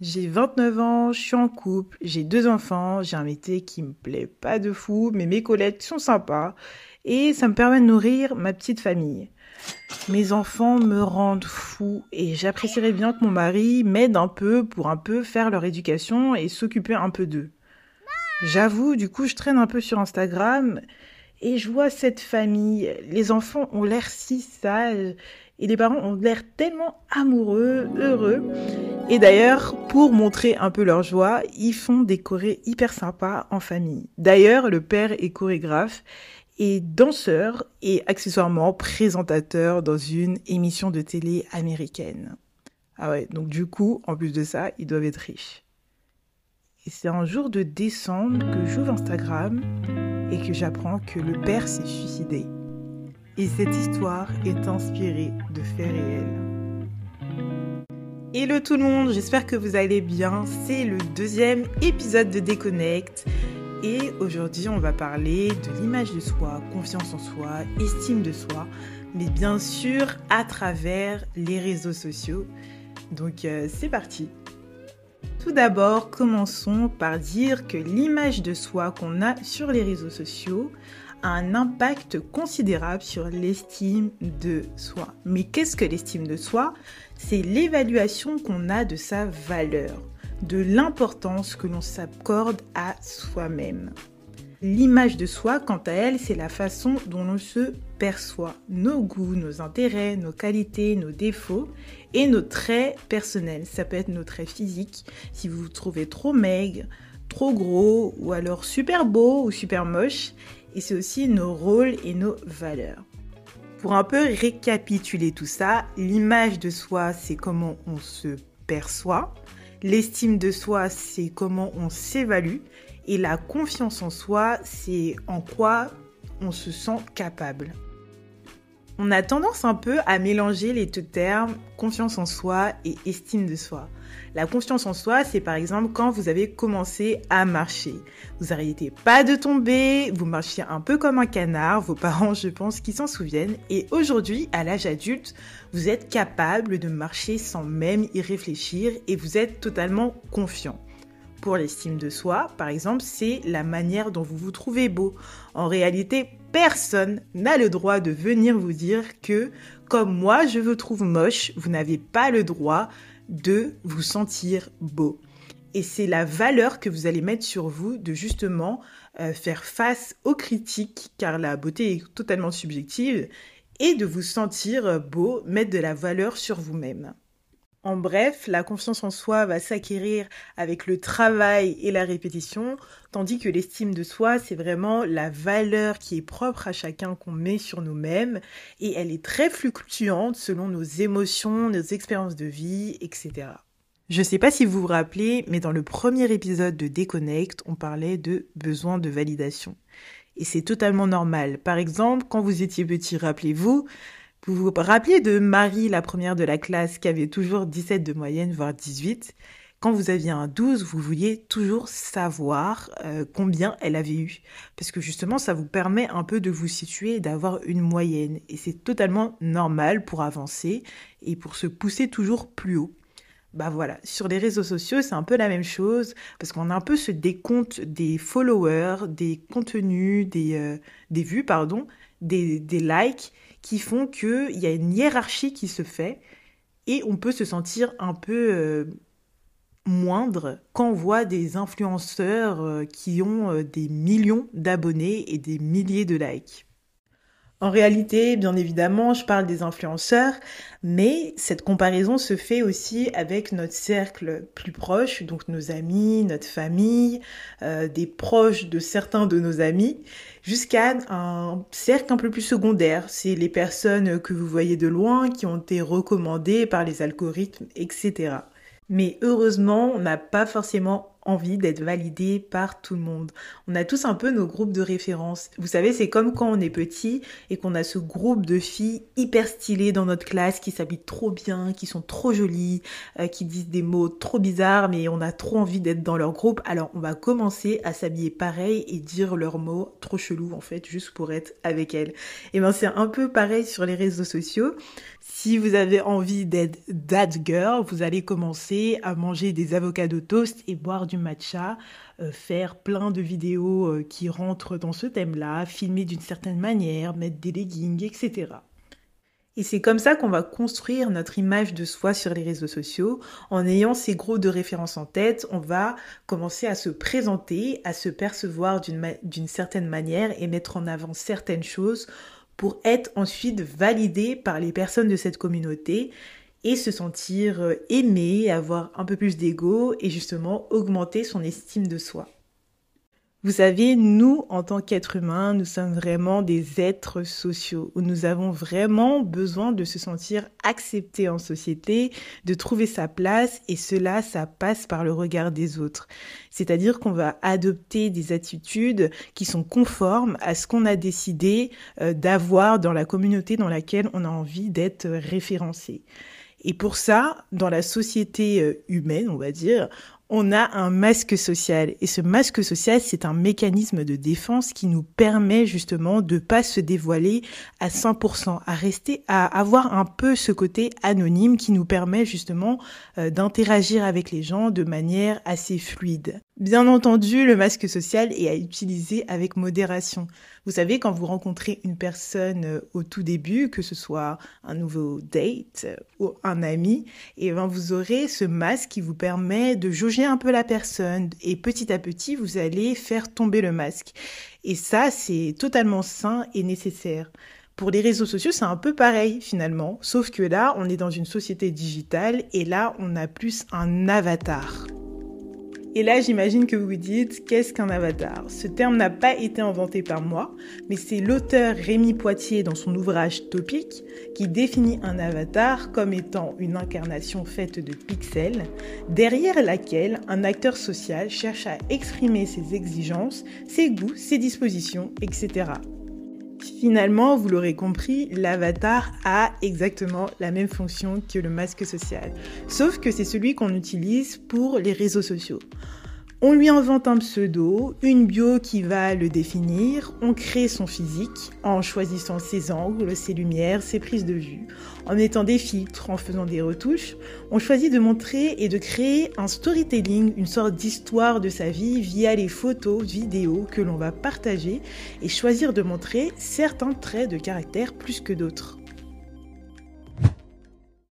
J'ai 29 ans, je suis en couple, j'ai deux enfants, j'ai un métier qui me plaît pas de fou, mais mes collègues sont sympas et ça me permet de nourrir ma petite famille. Mes enfants me rendent fou et j'apprécierais bien que mon mari m'aide un peu pour un peu faire leur éducation et s'occuper un peu d'eux. J'avoue, du coup, je traîne un peu sur Instagram et je vois cette famille. Les enfants ont l'air si sages et les parents ont l'air tellement amoureux, heureux. Et d'ailleurs, pour montrer un peu leur joie, ils font des chorés hyper sympas en famille. D'ailleurs, le père est chorégraphe et danseur et accessoirement présentateur dans une émission de télé américaine. Ah ouais, donc du coup, en plus de ça, ils doivent être riches. Et c'est un jour de décembre que j'ouvre Instagram et que j'apprends que le père s'est suicidé. Et cette histoire est inspirée de faits réels. Hello tout le monde, j'espère que vous allez bien. C'est le deuxième épisode de Déconnect. Et aujourd'hui, on va parler de l'image de soi, confiance en soi, estime de soi, mais bien sûr à travers les réseaux sociaux. Donc euh, c'est parti. Tout d'abord, commençons par dire que l'image de soi qu'on a sur les réseaux sociaux un impact considérable sur l'estime de soi. Mais qu'est-ce que l'estime de soi? C'est l'évaluation qu'on a de sa valeur, de l'importance que l'on s'accorde à soi-même. L'image de soi, quant à elle, c'est la façon dont l'on se perçoit, nos goûts, nos intérêts, nos qualités, nos défauts et nos traits personnels. Ça peut être nos traits physiques, si vous vous trouvez trop maigre, trop gros ou alors super beau ou super moche et c'est aussi nos rôles et nos valeurs. Pour un peu récapituler tout ça, l'image de soi, c'est comment on se perçoit, l'estime de soi, c'est comment on s'évalue, et la confiance en soi, c'est en quoi on se sent capable. On a tendance un peu à mélanger les deux termes confiance en soi et estime de soi. La confiance en soi, c'est par exemple quand vous avez commencé à marcher. Vous n'arrêtez pas de tomber, vous marchiez un peu comme un canard, vos parents, je pense, qui s'en souviennent. Et aujourd'hui, à l'âge adulte, vous êtes capable de marcher sans même y réfléchir et vous êtes totalement confiant. Pour l'estime de soi, par exemple, c'est la manière dont vous vous trouvez beau. En réalité, personne n'a le droit de venir vous dire que, comme moi, je vous trouve moche, vous n'avez pas le droit de vous sentir beau. Et c'est la valeur que vous allez mettre sur vous de justement euh, faire face aux critiques, car la beauté est totalement subjective, et de vous sentir beau, mettre de la valeur sur vous-même. En bref, la confiance en soi va s'acquérir avec le travail et la répétition, tandis que l'estime de soi, c'est vraiment la valeur qui est propre à chacun qu'on met sur nous-mêmes, et elle est très fluctuante selon nos émotions, nos expériences de vie, etc. Je ne sais pas si vous vous rappelez, mais dans le premier épisode de Déconnect, on parlait de besoin de validation. Et c'est totalement normal. Par exemple, quand vous étiez petit, rappelez-vous, vous vous rappelez de Marie, la première de la classe, qui avait toujours 17 de moyenne, voire 18 Quand vous aviez un 12, vous vouliez toujours savoir euh, combien elle avait eu. Parce que justement, ça vous permet un peu de vous situer et d'avoir une moyenne. Et c'est totalement normal pour avancer et pour se pousser toujours plus haut. Bah voilà, sur les réseaux sociaux, c'est un peu la même chose, parce qu'on a un peu ce décompte des followers, des contenus, des, euh, des vues, pardon, des, des likes, qui font qu'il y a une hiérarchie qui se fait et on peut se sentir un peu euh, moindre quand on voit des influenceurs euh, qui ont euh, des millions d'abonnés et des milliers de likes. En réalité, bien évidemment, je parle des influenceurs, mais cette comparaison se fait aussi avec notre cercle plus proche, donc nos amis, notre famille, euh, des proches de certains de nos amis, jusqu'à un cercle un peu plus secondaire. C'est les personnes que vous voyez de loin, qui ont été recommandées par les algorithmes, etc. Mais heureusement, on n'a pas forcément envie d'être validé par tout le monde. On a tous un peu nos groupes de référence. Vous savez, c'est comme quand on est petit et qu'on a ce groupe de filles hyper stylées dans notre classe qui s'habillent trop bien, qui sont trop jolies, euh, qui disent des mots trop bizarres, mais on a trop envie d'être dans leur groupe. Alors on va commencer à s'habiller pareil et dire leurs mots trop chelous en fait, juste pour être avec elles. Et ben c'est un peu pareil sur les réseaux sociaux. Si vous avez envie d'être that girl, vous allez commencer à manger des avocats de toast et boire du matcha, euh, faire plein de vidéos euh, qui rentrent dans ce thème-là, filmer d'une certaine manière, mettre des leggings, etc. Et c'est comme ça qu'on va construire notre image de soi sur les réseaux sociaux. En ayant ces gros de référence en tête, on va commencer à se présenter, à se percevoir d'une certaine manière et mettre en avant certaines choses pour être ensuite validé par les personnes de cette communauté et se sentir euh, aimé, avoir un peu plus d'ego et justement augmenter son estime de soi. Vous savez, nous, en tant qu'êtres humains, nous sommes vraiment des êtres sociaux, où nous avons vraiment besoin de se sentir acceptés en société, de trouver sa place, et cela, ça passe par le regard des autres. C'est-à-dire qu'on va adopter des attitudes qui sont conformes à ce qu'on a décidé euh, d'avoir dans la communauté dans laquelle on a envie d'être référencé. Et pour ça, dans la société euh, humaine, on va dire, on a un masque social. Et ce masque social, c'est un mécanisme de défense qui nous permet justement de pas se dévoiler à 100%, à rester, à avoir un peu ce côté anonyme qui nous permet justement euh, d'interagir avec les gens de manière assez fluide. Bien entendu, le masque social est à utiliser avec modération. Vous savez, quand vous rencontrez une personne euh, au tout début, que ce soit un nouveau date euh, ou un ami, et eh ben vous aurez ce masque qui vous permet de jauger un peu la personne et petit à petit, vous allez faire tomber le masque. Et ça, c'est totalement sain et nécessaire. Pour les réseaux sociaux, c'est un peu pareil finalement, sauf que là, on est dans une société digitale et là, on a plus un avatar. Et là, j'imagine que vous vous dites, qu'est-ce qu'un avatar? Ce terme n'a pas été inventé par moi, mais c'est l'auteur Rémi Poitier dans son ouvrage Topic qui définit un avatar comme étant une incarnation faite de pixels, derrière laquelle un acteur social cherche à exprimer ses exigences, ses goûts, ses dispositions, etc. Finalement, vous l'aurez compris, l'avatar a exactement la même fonction que le masque social, sauf que c'est celui qu'on utilise pour les réseaux sociaux. On lui invente un pseudo, une bio qui va le définir, on crée son physique en choisissant ses angles, ses lumières, ses prises de vue, en mettant des filtres, en faisant des retouches. On choisit de montrer et de créer un storytelling, une sorte d'histoire de sa vie via les photos, vidéos que l'on va partager et choisir de montrer certains traits de caractère plus que d'autres.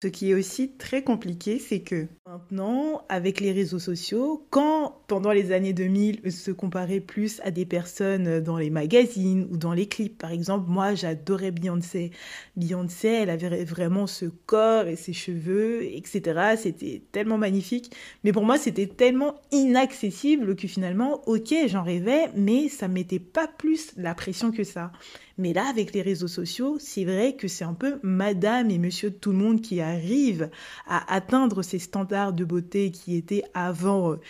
Ce qui est aussi très compliqué, c'est que maintenant, avec les réseaux sociaux, quand pendant les années 2000, se comparait plus à des personnes dans les magazines ou dans les clips, par exemple, moi j'adorais Beyoncé. Beyoncé, elle avait vraiment ce corps et ses cheveux, etc. C'était tellement magnifique. Mais pour moi, c'était tellement inaccessible que finalement, ok, j'en rêvais, mais ça mettait pas plus la pression que ça. Mais là, avec les réseaux sociaux, c'est vrai que c'est un peu madame et monsieur de tout le monde qui arrivent à atteindre ces standards de beauté qui étaient avant euh,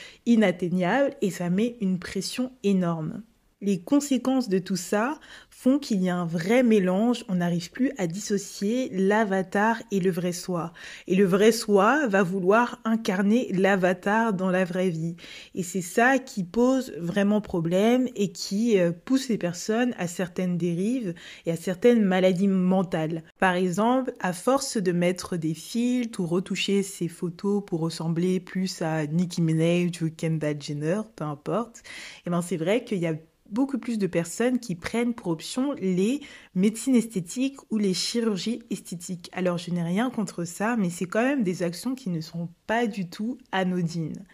et ça met une pression énorme. Les conséquences de tout ça font qu'il y a un vrai mélange, on n'arrive plus à dissocier l'avatar et le vrai soi. Et le vrai soi va vouloir incarner l'avatar dans la vraie vie. Et c'est ça qui pose vraiment problème et qui euh, pousse les personnes à certaines dérives et à certaines maladies mentales. Par exemple, à force de mettre des filtres ou retoucher ses photos pour ressembler plus à Nicki Minaj ou Kendall Jenner, peu importe, eh ben c'est vrai qu'il y a beaucoup plus de personnes qui prennent pour option les médecines esthétiques ou les chirurgies esthétiques. Alors je n'ai rien contre ça, mais c'est quand même des actions qui ne sont pas du tout anodines.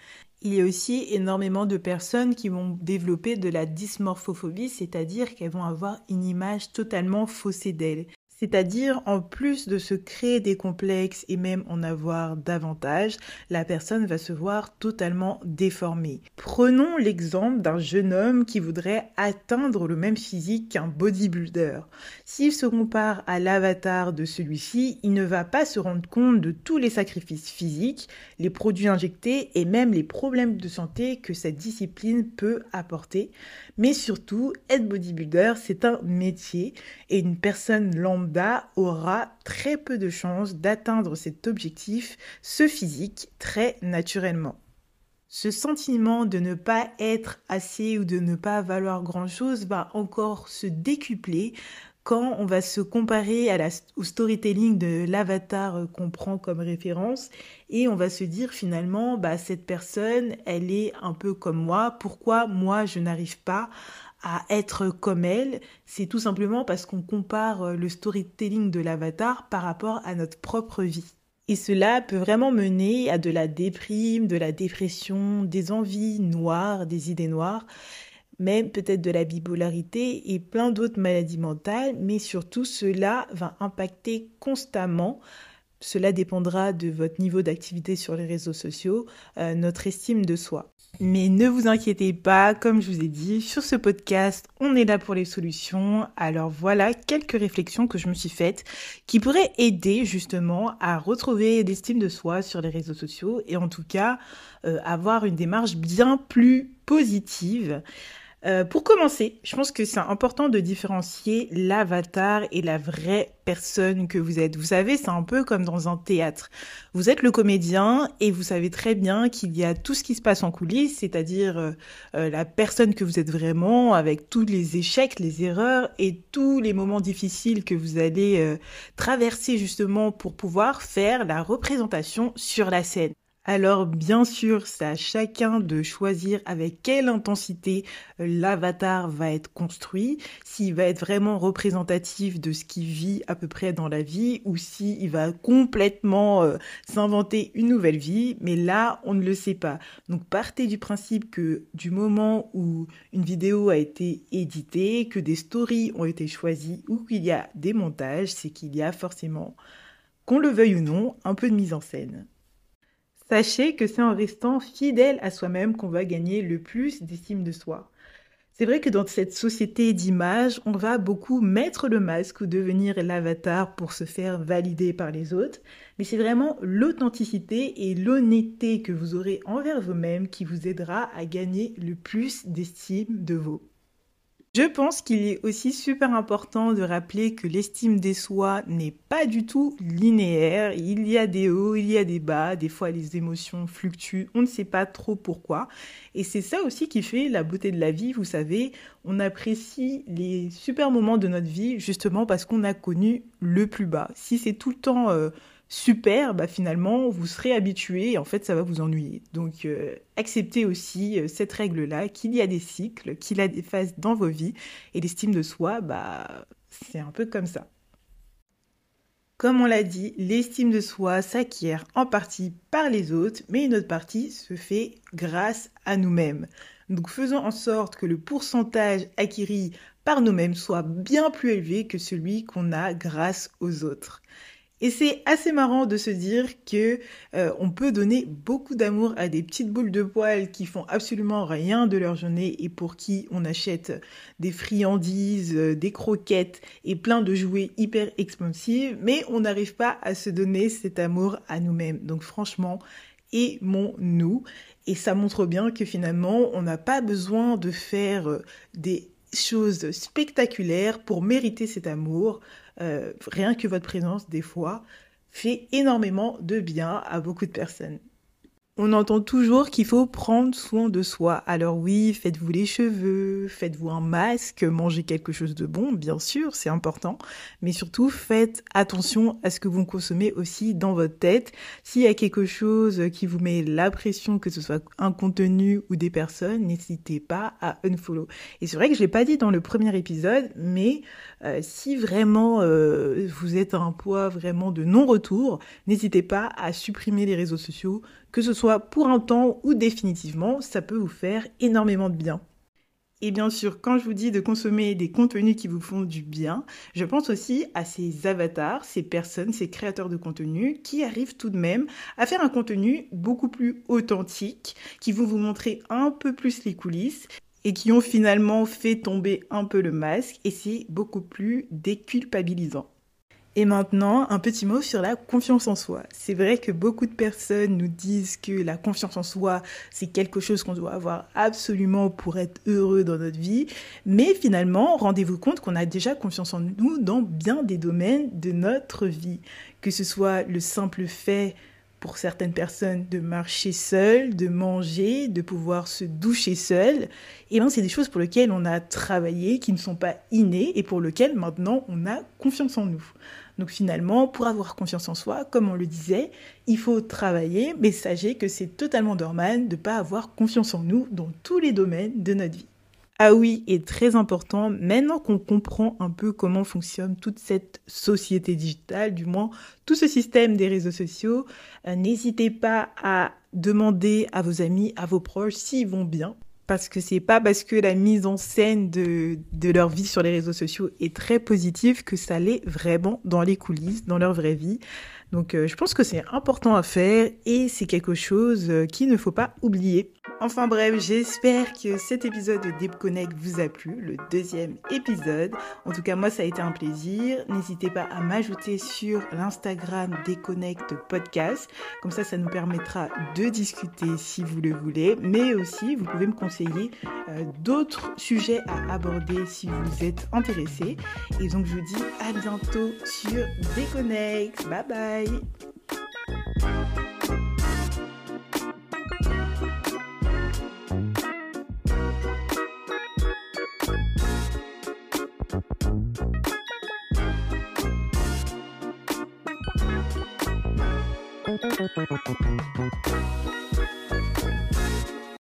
Il y a aussi énormément de personnes qui vont développer de la dysmorphophobie, c'est-à-dire qu'elles vont avoir une image totalement faussée d'elles. C'est-à-dire, en plus de se créer des complexes et même en avoir davantage, la personne va se voir totalement déformée. Prenons l'exemple d'un jeune homme qui voudrait atteindre le même physique qu'un bodybuilder. S'il se compare à l'avatar de celui-ci, il ne va pas se rendre compte de tous les sacrifices physiques, les produits injectés et même les problèmes de santé que cette discipline peut apporter. Mais surtout, être bodybuilder, c'est un métier et une personne lambda aura très peu de chances d'atteindre cet objectif, ce physique, très naturellement. Ce sentiment de ne pas être assez ou de ne pas valoir grand-chose va encore se décupler quand on va se comparer à la, au storytelling de l'avatar euh, qu'on prend comme référence et on va se dire finalement bah cette personne elle est un peu comme moi pourquoi moi je n'arrive pas à être comme elle c'est tout simplement parce qu'on compare euh, le storytelling de l'avatar par rapport à notre propre vie et cela peut vraiment mener à de la déprime, de la dépression, des envies noires, des idées noires même peut-être de la bipolarité et plein d'autres maladies mentales, mais surtout cela va impacter constamment. Cela dépendra de votre niveau d'activité sur les réseaux sociaux, euh, notre estime de soi. Mais ne vous inquiétez pas, comme je vous ai dit, sur ce podcast, on est là pour les solutions. Alors voilà quelques réflexions que je me suis faites qui pourraient aider justement à retrouver l'estime de soi sur les réseaux sociaux et en tout cas euh, avoir une démarche bien plus positive. Euh, pour commencer, je pense que c'est important de différencier l'avatar et la vraie personne que vous êtes. Vous savez, c'est un peu comme dans un théâtre. Vous êtes le comédien et vous savez très bien qu'il y a tout ce qui se passe en coulisses, c'est-à-dire euh, euh, la personne que vous êtes vraiment, avec tous les échecs, les erreurs et tous les moments difficiles que vous allez traverser justement pour pouvoir faire la représentation sur la scène. Alors bien sûr, c'est à chacun de choisir avec quelle intensité euh, l'avatar va être construit, s'il va être vraiment représentatif de ce qu'il vit à peu près dans la vie ou s'il va complètement euh, s'inventer une nouvelle vie, mais là, on ne le sait pas. Donc partez du principe que du moment où une vidéo a été éditée, que des stories ont été choisies ou qu'il y a des montages, c'est qu'il y a forcément, qu'on le veuille ou non, un peu de mise en scène. Sachez que c'est en restant fidèle à soi-même qu'on va gagner le plus d'estime de soi. C'est vrai que dans cette société d'image, on va beaucoup mettre le masque ou devenir l'avatar pour se faire valider par les autres, mais c'est vraiment l'authenticité et l'honnêteté que vous aurez envers vous-même qui vous aidera à gagner le plus d'estime de vous. Je pense qu'il est aussi super important de rappeler que l'estime des soi n'est pas du tout linéaire. Il y a des hauts, il y a des bas, des fois les émotions fluctuent, on ne sait pas trop pourquoi. Et c'est ça aussi qui fait la beauté de la vie, vous savez, on apprécie les super moments de notre vie justement parce qu'on a connu le plus bas. Si c'est tout le temps... Euh, super, bah finalement, vous serez habitué et en fait, ça va vous ennuyer. Donc, euh, acceptez aussi euh, cette règle-là, qu'il y a des cycles, qu'il y a des phases dans vos vies et l'estime de soi, bah, c'est un peu comme ça. Comme on l'a dit, l'estime de soi s'acquiert en partie par les autres, mais une autre partie se fait grâce à nous-mêmes. Donc faisons en sorte que le pourcentage acquis par nous-mêmes soit bien plus élevé que celui qu'on a grâce aux autres. Et c'est assez marrant de se dire que euh, on peut donner beaucoup d'amour à des petites boules de poils qui font absolument rien de leur journée et pour qui on achète des friandises, euh, des croquettes et plein de jouets hyper expansifs, mais on n'arrive pas à se donner cet amour à nous-mêmes. Donc franchement, aimons-nous. Et ça montre bien que finalement, on n'a pas besoin de faire euh, des choses spectaculaires pour mériter cet amour. Euh, rien que votre présence, des fois, fait énormément de bien à beaucoup de personnes. On entend toujours qu'il faut prendre soin de soi. Alors oui, faites-vous les cheveux, faites-vous un masque, mangez quelque chose de bon, bien sûr, c'est important. Mais surtout, faites attention à ce que vous consommez aussi dans votre tête. S'il y a quelque chose qui vous met la pression, que ce soit un contenu ou des personnes, n'hésitez pas à unfollow. Et c'est vrai que je l'ai pas dit dans le premier épisode, mais euh, si vraiment euh, vous êtes à un poids vraiment de non-retour, n'hésitez pas à supprimer les réseaux sociaux que ce soit pour un temps ou définitivement, ça peut vous faire énormément de bien. Et bien sûr, quand je vous dis de consommer des contenus qui vous font du bien, je pense aussi à ces avatars, ces personnes, ces créateurs de contenu qui arrivent tout de même à faire un contenu beaucoup plus authentique, qui vont vous montrer un peu plus les coulisses et qui ont finalement fait tomber un peu le masque et c'est beaucoup plus déculpabilisant. Et maintenant, un petit mot sur la confiance en soi. C'est vrai que beaucoup de personnes nous disent que la confiance en soi, c'est quelque chose qu'on doit avoir absolument pour être heureux dans notre vie. Mais finalement, rendez-vous compte qu'on a déjà confiance en nous dans bien des domaines de notre vie. Que ce soit le simple fait pour certaines personnes de marcher seul, de manger, de pouvoir se doucher seul, et eh bien c'est des choses pour lesquelles on a travaillé, qui ne sont pas innées et pour lesquelles maintenant on a confiance en nous. Donc finalement, pour avoir confiance en soi, comme on le disait, il faut travailler, mais sachez que c'est totalement normal de ne pas avoir confiance en nous dans tous les domaines de notre vie. Ah oui, et très important, maintenant qu'on comprend un peu comment fonctionne toute cette société digitale, du moins tout ce système des réseaux sociaux, euh, n'hésitez pas à demander à vos amis, à vos proches s'ils vont bien. Parce que c'est pas parce que la mise en scène de, de leur vie sur les réseaux sociaux est très positive que ça l'est vraiment dans les coulisses, dans leur vraie vie. Donc euh, je pense que c'est important à faire et c'est quelque chose euh, qu'il ne faut pas oublier. Enfin bref, j'espère que cet épisode de Deep vous a plu, le deuxième épisode. En tout cas, moi, ça a été un plaisir. N'hésitez pas à m'ajouter sur l'Instagram Déconnect Podcast. Comme ça, ça nous permettra de discuter si vous le voulez. Mais aussi, vous pouvez me conseiller euh, d'autres sujets à aborder si vous êtes intéressé. Et donc, je vous dis à bientôt sur Déconnect. Bye bye